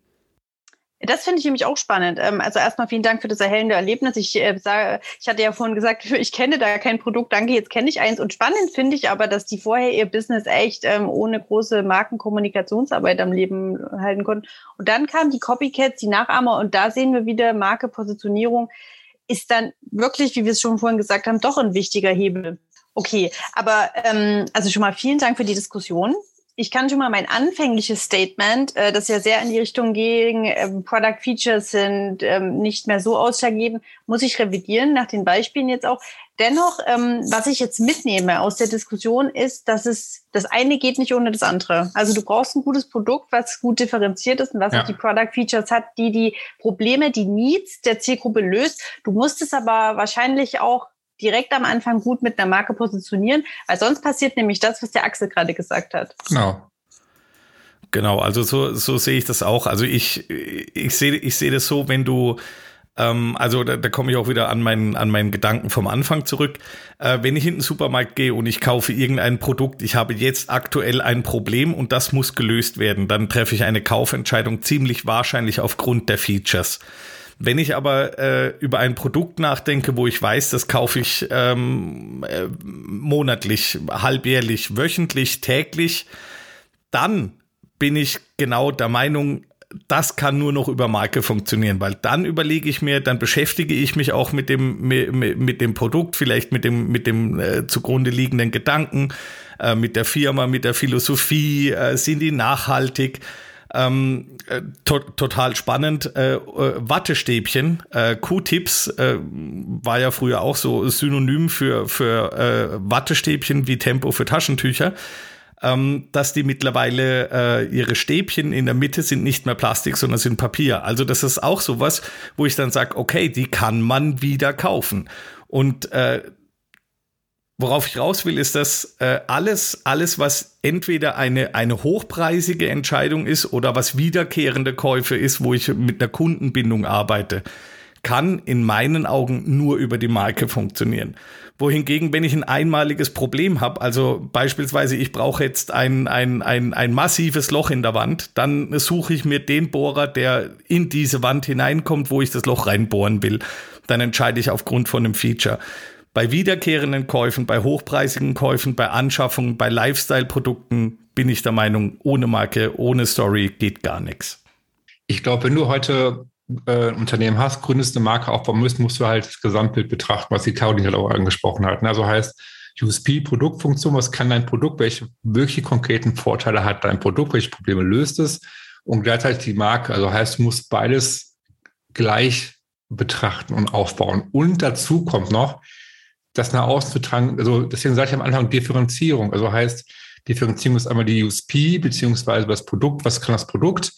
Das finde ich nämlich auch spannend. Ähm, also erstmal vielen Dank für das erhellende Erlebnis. Ich äh, sage, ich hatte ja vorhin gesagt, [LAUGHS] ich kenne da kein Produkt. Danke, jetzt kenne ich eins. Und spannend finde ich aber, dass die vorher ihr Business echt ähm, ohne große Markenkommunikationsarbeit am Leben halten konnten. Und dann kamen die Copycats, die Nachahmer. Und da sehen wir wieder Marke, Positionierung ist dann wirklich, wie wir es schon vorhin gesagt haben, doch ein wichtiger Hebel. Okay, aber ähm, also schon mal vielen Dank für die Diskussion. Ich kann schon mal mein anfängliches Statement, äh, das ja sehr in die Richtung ging, ähm, Product Features sind ähm, nicht mehr so ausschlaggebend, muss ich revidieren nach den Beispielen jetzt auch. Dennoch, ähm, was ich jetzt mitnehme aus der Diskussion ist, dass es das eine geht nicht ohne das andere. Also du brauchst ein gutes Produkt, was gut differenziert ist und was ja. auch die Product Features hat, die die Probleme, die Needs der Zielgruppe löst. Du musst es aber wahrscheinlich auch direkt am Anfang gut mit einer Marke positionieren, weil sonst passiert nämlich das, was der Axel gerade gesagt hat. Genau. Genau, also so, so sehe ich das auch. Also ich, ich sehe ich sehe das so, wenn du, ähm, also da, da komme ich auch wieder an meinen, an meinen Gedanken vom Anfang zurück. Äh, wenn ich in den Supermarkt gehe und ich kaufe irgendein Produkt, ich habe jetzt aktuell ein Problem und das muss gelöst werden, dann treffe ich eine Kaufentscheidung ziemlich wahrscheinlich aufgrund der Features. Wenn ich aber äh, über ein Produkt nachdenke, wo ich weiß, das kaufe ich ähm, äh, monatlich, halbjährlich, wöchentlich, täglich, dann bin ich genau der Meinung, das kann nur noch über Marke funktionieren, weil dann überlege ich mir, dann beschäftige ich mich auch mit dem, mit, mit dem Produkt, vielleicht mit dem, mit dem äh, zugrunde liegenden Gedanken, äh, mit der Firma, mit der Philosophie, äh, sind die nachhaltig? Ähm, äh, to total spannend. Äh, äh, Wattestäbchen, äh, Q-Tips äh, war ja früher auch so synonym für, für äh, Wattestäbchen wie Tempo für Taschentücher. Ähm, dass die mittlerweile ihre Stäbchen in der Mitte sind nicht mehr Plastik, sondern sind Papier. Also das ist auch sowas, wo ich dann sage, okay, die kann man wieder kaufen. Und äh, Worauf ich raus will, ist, dass äh, alles, alles, was entweder eine, eine hochpreisige Entscheidung ist oder was wiederkehrende Käufe ist, wo ich mit einer Kundenbindung arbeite, kann in meinen Augen nur über die Marke funktionieren. Wohingegen, wenn ich ein einmaliges Problem habe, also beispielsweise ich brauche jetzt ein, ein, ein, ein massives Loch in der Wand, dann suche ich mir den Bohrer, der in diese Wand hineinkommt, wo ich das Loch reinbohren will. Dann entscheide ich aufgrund von einem Feature. Bei wiederkehrenden Käufen, bei hochpreisigen Käufen, bei Anschaffungen, bei Lifestyle-Produkten bin ich der Meinung, ohne Marke, ohne Story geht gar nichts. Ich glaube, wenn du heute äh, ein Unternehmen hast, gründest eine Marke aufbauen musst, musst du halt das Gesamtbild betrachten, was die Caroline auch angesprochen hat. Also heißt, USP, Produktfunktion, was kann dein Produkt, welche wirklich konkreten Vorteile hat dein Produkt, welche Probleme löst es und gleichzeitig die Marke. Also heißt, du musst beides gleich betrachten und aufbauen. Und dazu kommt noch, das nach außen zu tragen. Also deswegen sage ich am Anfang Differenzierung. Also heißt, Differenzierung ist einmal die USP beziehungsweise das Produkt. Was kann das Produkt?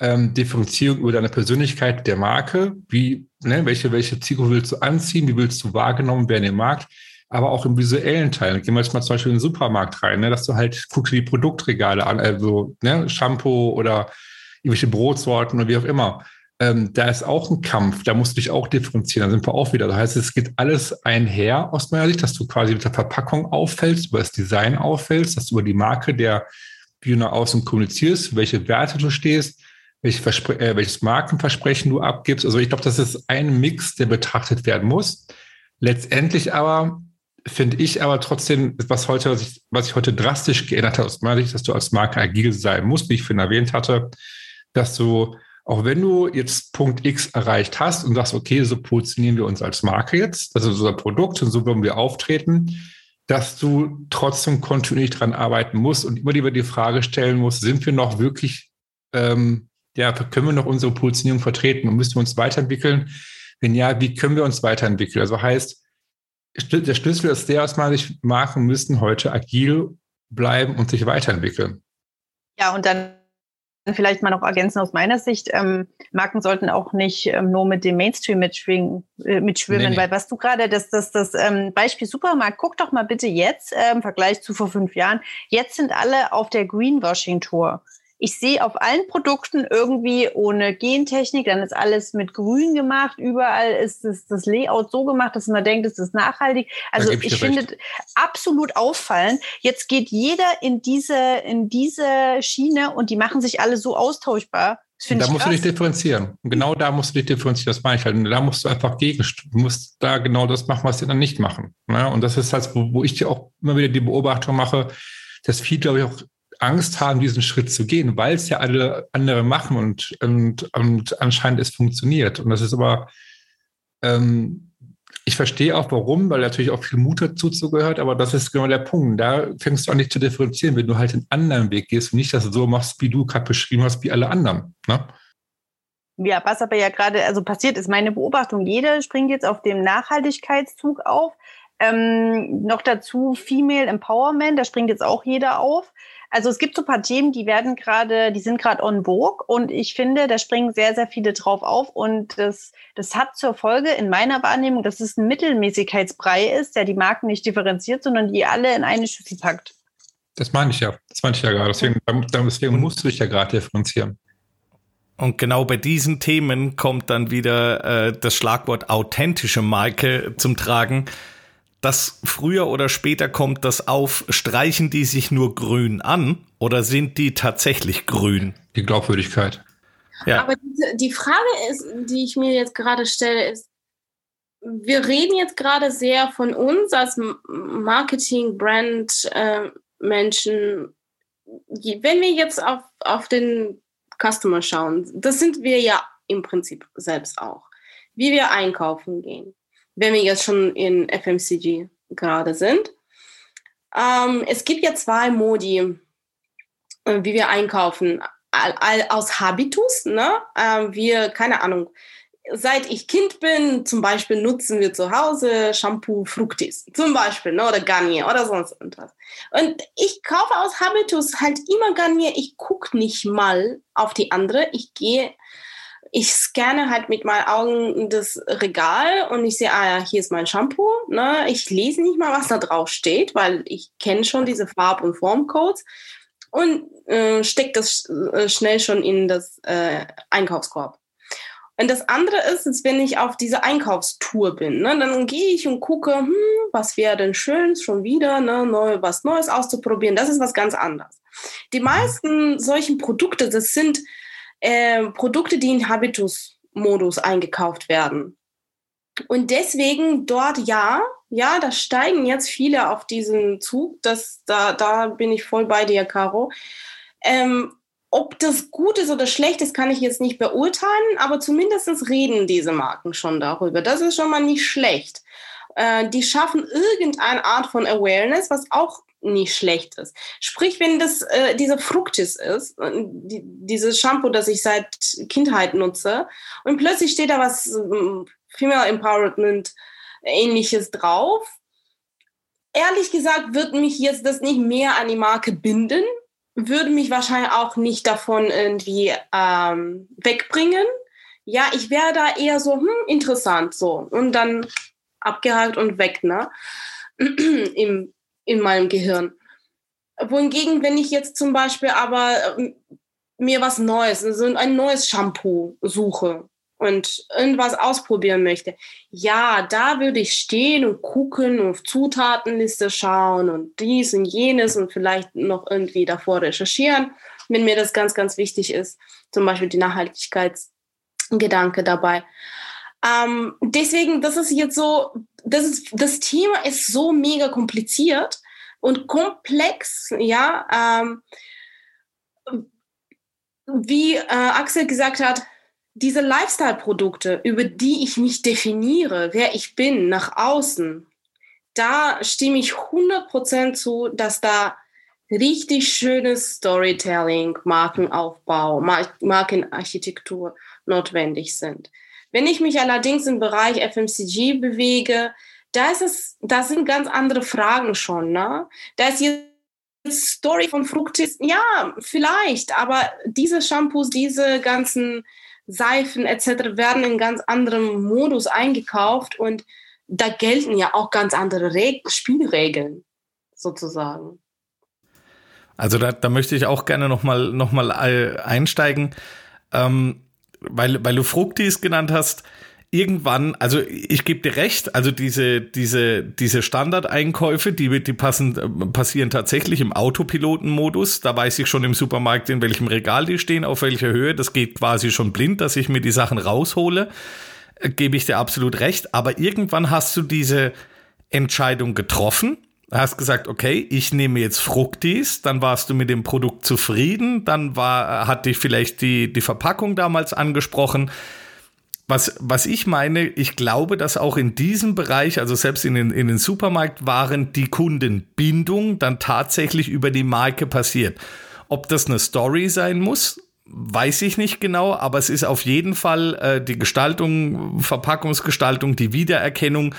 Ähm, Differenzierung über deine Persönlichkeit der Marke. Wie, ne, welche, welche Zielgruppe willst du anziehen? Wie willst du wahrgenommen werden im Markt? Aber auch im visuellen Teil. Gehen wir jetzt mal zum Beispiel in den Supermarkt rein, ne, dass du halt guckst die Produktregale an, also ne, Shampoo oder irgendwelche Brotsorten oder wie auch immer ähm, da ist auch ein Kampf, da musst du dich auch differenzieren, da sind wir auch wieder. Das heißt, es geht alles einher aus meiner Sicht, dass du quasi mit der Verpackung auffällst, über das Design auffällst, dass du über die Marke, der nach außen kommunizierst, welche Werte du stehst, welche äh, welches Markenversprechen du abgibst. Also ich glaube, das ist ein Mix, der betrachtet werden muss. Letztendlich aber finde ich aber trotzdem, was heute, was ich, was ich heute drastisch geändert habe aus meiner Sicht, dass du als Marke agil sein musst, wie ich vorhin erwähnt hatte, dass du auch wenn du jetzt Punkt X erreicht hast und sagst, okay, so positionieren wir uns als Marke jetzt, das ist unser Produkt und so wollen wir auftreten, dass du trotzdem kontinuierlich daran arbeiten musst und immer wieder die Frage stellen musst, sind wir noch wirklich, ähm, ja, können wir noch unsere Positionierung vertreten und müssen wir uns weiterentwickeln? Wenn ja, wie können wir uns weiterentwickeln? Also heißt, der Schlüssel ist der aus meiner Sicht, Marken müssen heute agil bleiben und sich weiterentwickeln. Ja, und dann vielleicht mal noch ergänzen aus meiner Sicht, ähm, Marken sollten auch nicht ähm, nur mit dem Mainstream mitschwingen, äh, mitschwimmen, nee, nee. weil was du gerade, das, das, das ähm, Beispiel Supermarkt, guck doch mal bitte jetzt äh, im Vergleich zu vor fünf Jahren, jetzt sind alle auf der Greenwashing-Tour ich sehe auf allen Produkten irgendwie ohne Gentechnik, dann ist alles mit Grün gemacht, überall ist das, das Layout so gemacht, dass man denkt, es ist nachhaltig. Also ich, ich finde absolut auffallend. Jetzt geht jeder in diese, in diese Schiene und die machen sich alle so austauschbar. da musst krass. du dich differenzieren. Und genau da musst du dich differenzieren, das meine ich halt. Und da musst du einfach gegen, du musst da genau das machen, was sie dann nicht machen. Ne? Und das ist halt, wo, wo ich dir auch immer wieder die Beobachtung mache, dass viel, glaube ich, auch Angst haben, diesen Schritt zu gehen, weil es ja alle andere machen und, und, und anscheinend es funktioniert. Und das ist aber, ähm, Ich verstehe auch warum, weil natürlich auch viel Mut dazu zugehört, aber das ist genau der Punkt. Da fängst du an, nicht zu differenzieren, wenn du halt einen anderen Weg gehst und nicht das so machst, wie du gerade beschrieben hast, wie alle anderen. Ne? Ja, was aber ja gerade also passiert ist, meine Beobachtung, jeder springt jetzt auf dem Nachhaltigkeitszug auf. Ähm, noch dazu Female Empowerment, da springt jetzt auch jeder auf. Also es gibt so ein paar Themen, die werden gerade, die sind gerade on vogue und ich finde, da springen sehr, sehr viele drauf auf und das, das hat zur Folge in meiner Wahrnehmung, dass es ein Mittelmäßigkeitsbrei ist, der die Marken nicht differenziert, sondern die alle in eine Schüssel packt. Das meine ich ja. Das meine ich ja gerade. Deswegen, deswegen musst du dich ja gerade differenzieren. Und genau bei diesen Themen kommt dann wieder äh, das Schlagwort authentische Marke zum Tragen dass früher oder später kommt das auf, streichen die sich nur grün an oder sind die tatsächlich grün? Die Glaubwürdigkeit. Ja. Aber diese, die Frage ist, die ich mir jetzt gerade stelle, ist, wir reden jetzt gerade sehr von uns als Marketing, Brand, äh, Menschen. Wenn wir jetzt auf, auf den Customer schauen, das sind wir ja im Prinzip selbst auch. Wie wir einkaufen gehen wenn wir jetzt schon in FMCG gerade sind. Ähm, es gibt ja zwei Modi, äh, wie wir einkaufen. All, all, aus Habitus, ne? Ähm, wir, keine Ahnung, seit ich Kind bin, zum Beispiel nutzen wir zu Hause Shampoo Fructis, zum Beispiel, ne, oder Garnier oder sonst irgendwas. Und ich kaufe aus Habitus halt immer Garnier. Ich gucke nicht mal auf die andere. Ich gehe ich scanne halt mit meinen Augen das Regal und ich sehe, ah ja, hier ist mein Shampoo. Ne? Ich lese nicht mal, was da drauf steht, weil ich kenne schon diese Farb- und Formcodes und äh, stecke das äh, schnell schon in das äh, Einkaufskorb. Und das andere ist, ist, wenn ich auf diese Einkaufstour bin, ne, dann gehe ich und gucke, hm, was wäre denn schön, schon wieder ne, neu, was Neues auszuprobieren. Das ist was ganz anderes. Die meisten solchen Produkte, das sind äh, Produkte, die in Habitus-Modus eingekauft werden. Und deswegen dort ja, ja, da steigen jetzt viele auf diesen Zug. Das, da, da bin ich voll bei dir, Caro. Ähm, ob das gut ist oder schlecht ist, kann ich jetzt nicht beurteilen, aber zumindest reden diese Marken schon darüber. Das ist schon mal nicht schlecht. Äh, die schaffen irgendeine Art von Awareness, was auch nicht schlecht ist. Sprich, wenn das äh, diese Fructis ist, die, dieses Shampoo, das ich seit Kindheit nutze, und plötzlich steht da was äh, Female Empowerment ähnliches drauf. Ehrlich gesagt wird mich jetzt das nicht mehr an die Marke binden, würde mich wahrscheinlich auch nicht davon irgendwie ähm, wegbringen. Ja, ich wäre da eher so, hm, interessant so. Und dann abgehakt und weg, ne? [CLEARS THROAT] Im in meinem Gehirn. Wohingegen, wenn ich jetzt zum Beispiel aber ähm, mir was Neues, also ein neues Shampoo suche und irgendwas ausprobieren möchte, ja, da würde ich stehen und gucken und auf Zutatenliste schauen und dies und jenes und vielleicht noch irgendwie davor recherchieren, wenn mir das ganz, ganz wichtig ist. Zum Beispiel die Nachhaltigkeitsgedanke dabei. Ähm, deswegen, das ist jetzt so, das, ist, das Thema ist so mega kompliziert und komplex, ja. Ähm, wie äh, Axel gesagt hat, diese Lifestyle-Produkte, über die ich mich definiere, wer ich bin, nach außen, da stimme ich 100% zu, dass da richtig schönes Storytelling, Markenaufbau, Markenarchitektur notwendig sind. Wenn ich mich allerdings im Bereich FMCG bewege, da ist es, da sind ganz andere Fragen schon, ne? Da ist jetzt Story von Fructis, ja, vielleicht, aber diese Shampoos, diese ganzen Seifen etc. werden in ganz anderem Modus eingekauft und da gelten ja auch ganz andere Reg Spielregeln sozusagen. Also da, da möchte ich auch gerne nochmal noch mal einsteigen. Ähm, weil, weil du Fructis genannt hast, irgendwann, also ich gebe dir recht, also diese, diese, diese Standardeinkäufe, die, die passen, passieren tatsächlich im Autopilotenmodus. Da weiß ich schon im Supermarkt, in welchem Regal die stehen, auf welcher Höhe. Das geht quasi schon blind, dass ich mir die Sachen raushole. Äh, gebe ich dir absolut recht. Aber irgendwann hast du diese Entscheidung getroffen hast gesagt, okay, ich nehme jetzt Fructis, dann warst du mit dem Produkt zufrieden, dann war, hat dich vielleicht die, die Verpackung damals angesprochen. was, was ich meine, ich glaube, dass auch in diesem Bereich, also selbst in den, in den Supermarktwaren, die Kundenbindung dann tatsächlich über die Marke passiert. Ob das eine Story sein muss, weiß ich nicht genau, aber es ist auf jeden Fall äh, die Gestaltung, Verpackungsgestaltung, die Wiedererkennung,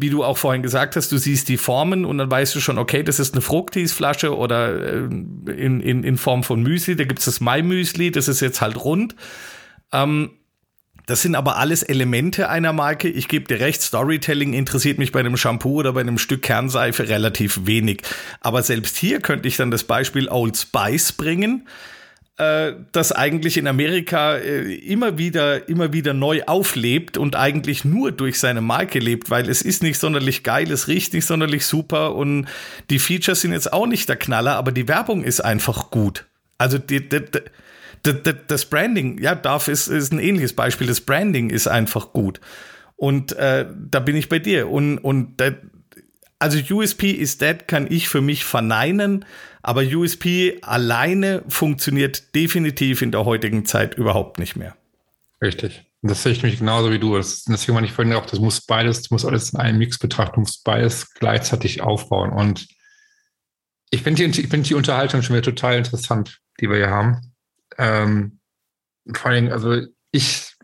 wie du auch vorhin gesagt hast, du siehst die Formen und dann weißt du schon, okay, das ist eine Fructis-Flasche oder äh, in, in, in Form von Müsli, da gibt es das Mai-Müsli, das ist jetzt halt rund. Ähm, das sind aber alles Elemente einer Marke. Ich gebe dir recht, Storytelling interessiert mich bei einem Shampoo oder bei einem Stück Kernseife relativ wenig. Aber selbst hier könnte ich dann das Beispiel Old Spice bringen äh, das eigentlich in Amerika äh, immer wieder, immer wieder neu auflebt und eigentlich nur durch seine Marke lebt, weil es ist nicht sonderlich geil, es riecht nicht sonderlich super und die Features sind jetzt auch nicht der Knaller, aber die Werbung ist einfach gut. Also die, die, die das Branding, ja, darf ist, ist ein ähnliches Beispiel. Das Branding ist einfach gut. Und äh, da bin ich bei dir. Und, und äh, also USP is dead kann ich für mich verneinen, aber USP alleine funktioniert definitiv in der heutigen Zeit überhaupt nicht mehr. Richtig. Das sehe ich mich genauso wie du. Das, deswegen meine ich vorhin auch, das muss beides, das muss alles in einem Mix betrachten, muss beides gleichzeitig aufbauen. Und ich finde die, find die Unterhaltung schon wieder total interessant, die wir hier haben. Ähm, vor allem, also ich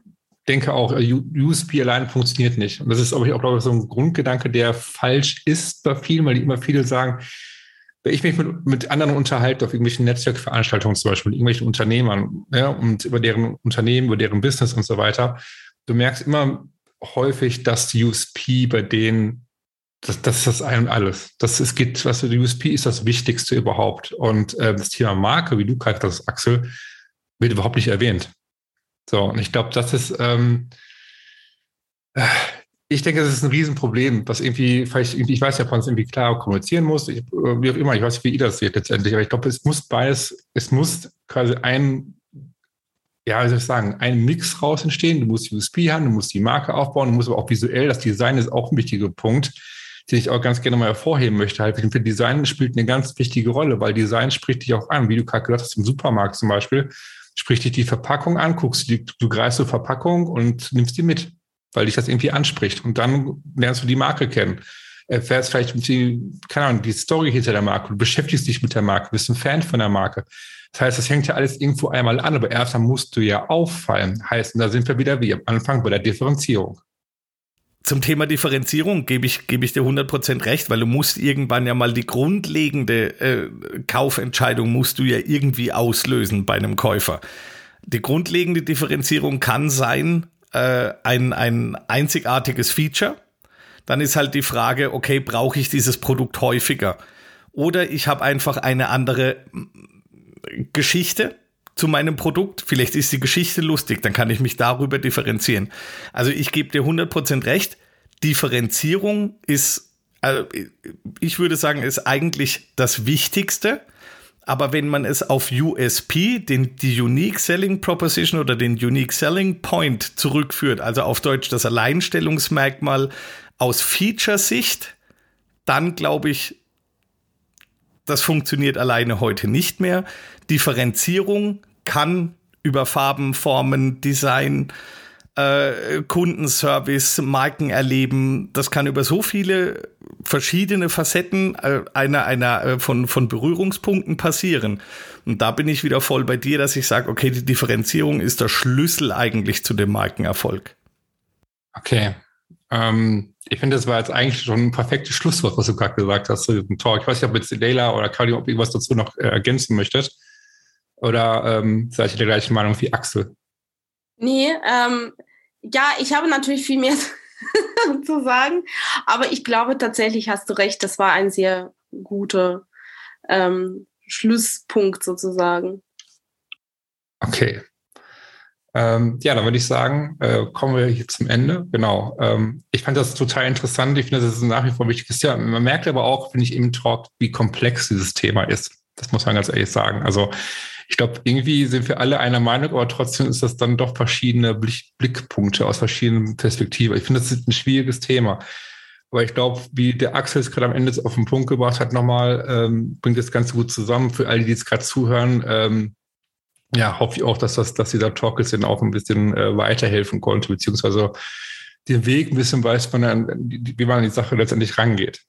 denke auch, äh, USP allein funktioniert nicht. Und das ist, glaube ich, auch glaube ich, so ein Grundgedanke, der falsch ist bei vielen, weil immer viele sagen, wenn ich mich mit, mit anderen unterhalte, auf irgendwelchen Netzwerkveranstaltungen zum Beispiel, mit irgendwelchen Unternehmern ja, und über deren Unternehmen, über deren Business und so weiter, du merkst immer häufig, dass die USP bei denen, das, das ist das ein und alles. Das es geht, was die USP ist das Wichtigste überhaupt. Und äh, das Thema Marke, wie du gesagt hast, Axel, wird überhaupt nicht erwähnt. So, und ich glaube, das ist, ähm, äh, ich denke, das ist ein Riesenproblem, was irgendwie, vielleicht, ich weiß ja, ob man es irgendwie klar kommunizieren muss, ich, wie auch immer, ich weiß nicht, wie ihr das seht letztendlich, aber ich glaube, es muss beides, es muss quasi ein, ja, wie soll ich sagen, ein Mix raus entstehen. Du musst USP haben, du musst die Marke aufbauen, du musst aber auch visuell, das Design ist auch ein wichtiger Punkt, den ich auch ganz gerne mal hervorheben möchte. Halt, finde, Design spielt eine ganz wichtige Rolle, weil Design spricht dich auch an, wie du gerade gesagt hast, im Supermarkt zum Beispiel sprich dich die Verpackung an, guckst die, du greifst zur Verpackung und nimmst die mit, weil dich das irgendwie anspricht. Und dann lernst du die Marke kennen. Erfährst vielleicht die, keine Ahnung, die Story hinter der Marke. Du beschäftigst dich mit der Marke, bist ein Fan von der Marke. Das heißt, das hängt ja alles irgendwo einmal an, aber erst dann musst du ja auffallen. Heißt, und da sind wir wieder wie am Anfang bei der Differenzierung zum Thema Differenzierung gebe ich, gebe ich dir 100% recht, weil du musst irgendwann ja mal die grundlegende äh, Kaufentscheidung musst du ja irgendwie auslösen bei einem Käufer. Die grundlegende Differenzierung kann sein, äh, ein, ein einzigartiges Feature. Dann ist halt die Frage, okay, brauche ich dieses Produkt häufiger? Oder ich habe einfach eine andere Geschichte zu meinem Produkt. Vielleicht ist die Geschichte lustig, dann kann ich mich darüber differenzieren. Also ich gebe dir 100% recht. Differenzierung ist, also ich würde sagen, ist eigentlich das Wichtigste. Aber wenn man es auf USP, den, die Unique Selling Proposition oder den Unique Selling Point zurückführt, also auf Deutsch das Alleinstellungsmerkmal aus Feature-Sicht, dann glaube ich, das funktioniert alleine heute nicht mehr. Differenzierung kann über Farben, Formen, Design, äh, Kundenservice, Marken erleben. Das kann über so viele verschiedene Facetten äh, einer, einer äh, von, von Berührungspunkten passieren. Und da bin ich wieder voll bei dir, dass ich sage, okay, die Differenzierung ist der Schlüssel eigentlich zu dem Markenerfolg. Okay. Ähm, ich finde, das war jetzt eigentlich schon ein perfektes Schlusswort, was du gerade gesagt hast zu diesem Talk. Ich weiß nicht, ob jetzt Leila oder Claudia, ob ihr was dazu noch äh, ergänzen möchtet. Oder ähm, seid ihr der gleichen Meinung wie Axel? Nee, ähm, ja, ich habe natürlich viel mehr [LAUGHS] zu sagen, aber ich glaube tatsächlich hast du recht, das war ein sehr guter ähm, Schlusspunkt sozusagen. Okay. Ähm, ja, dann würde ich sagen, äh, kommen wir hier zum Ende. Genau. Ähm, ich fand das total interessant. Ich finde, das ist nach wie vor wichtig. Ja, man merkt aber auch, finde ich, im Talk, wie komplex dieses Thema ist. Das muss man ganz ehrlich sagen. Also ich glaube, irgendwie sind wir alle einer Meinung, aber trotzdem ist das dann doch verschiedene Blickpunkte aus verschiedenen Perspektiven. Ich finde, das ist ein schwieriges Thema. Aber ich glaube, wie der Axel es gerade am Ende auf den Punkt gebracht hat, nochmal, ähm, bringt das Ganze gut zusammen für alle, die jetzt gerade zuhören. Ähm, ja, hoffe ich auch, dass, das, dass dieser Talk jetzt dann auch ein bisschen äh, weiterhelfen konnte, beziehungsweise den Weg ein bisschen weiß, man dann, wie man an die Sache letztendlich rangeht.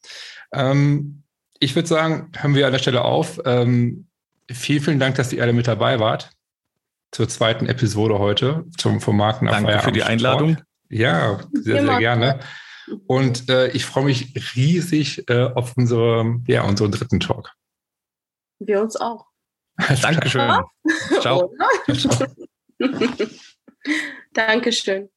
Ähm, ich würde sagen, hören wir an der Stelle auf. Ähm, vielen, vielen Dank, dass ihr alle mit dabei wart zur zweiten Episode heute zum vom Marken Danke für die Einladung. Ja, sehr, sehr gerne. Und äh, ich freue mich riesig äh, auf unsere, ja, unseren dritten Talk. Wir uns auch. Dankeschön. Ciao. [LAUGHS] Dankeschön.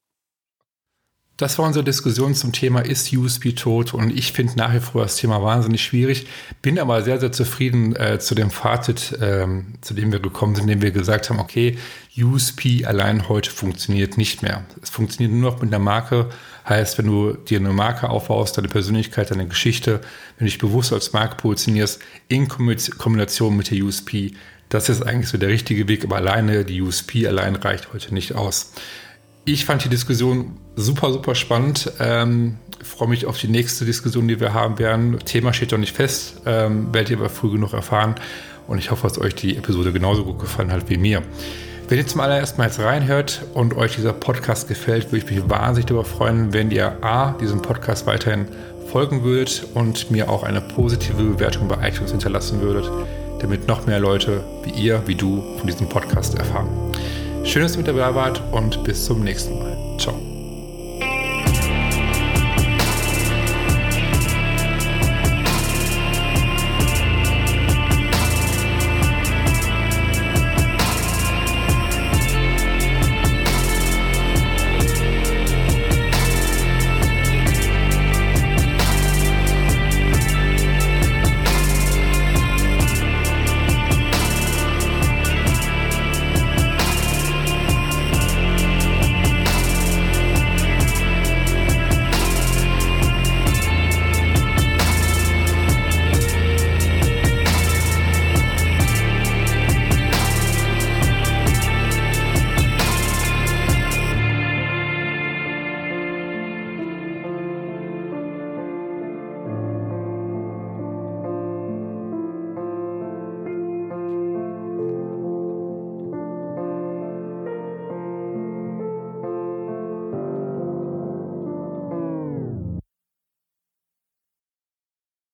Das war unsere Diskussion zum Thema Ist USB tot? Und ich finde nach wie vor das Thema wahnsinnig schwierig, bin aber sehr, sehr zufrieden äh, zu dem Fazit, ähm, zu dem wir gekommen sind, indem wir gesagt haben, okay, USP allein heute funktioniert nicht mehr. Es funktioniert nur noch mit einer Marke. Heißt, wenn du dir eine Marke aufbaust, deine Persönlichkeit, deine Geschichte, wenn du dich bewusst als Marke positionierst, in Kombination mit der USP, das ist eigentlich so der richtige Weg, aber alleine die USP allein reicht heute nicht aus. Ich fand die Diskussion super, super spannend. Ähm, freue mich auf die nächste Diskussion, die wir haben werden. Thema steht noch nicht fest, ähm, werdet ihr aber früh genug erfahren. Und ich hoffe, dass euch die Episode genauso gut gefallen hat wie mir. Wenn ihr zum allerersten Mal jetzt reinhört und euch dieser Podcast gefällt, würde ich mich wahnsinnig darüber freuen, wenn ihr A, diesem Podcast weiterhin folgen würdet und mir auch eine positive Bewertung bei iTunes hinterlassen würdet, damit noch mehr Leute wie ihr, wie du von diesem Podcast erfahren. Schön, dass ihr mit dabei wart und bis zum nächsten Mal. Ciao.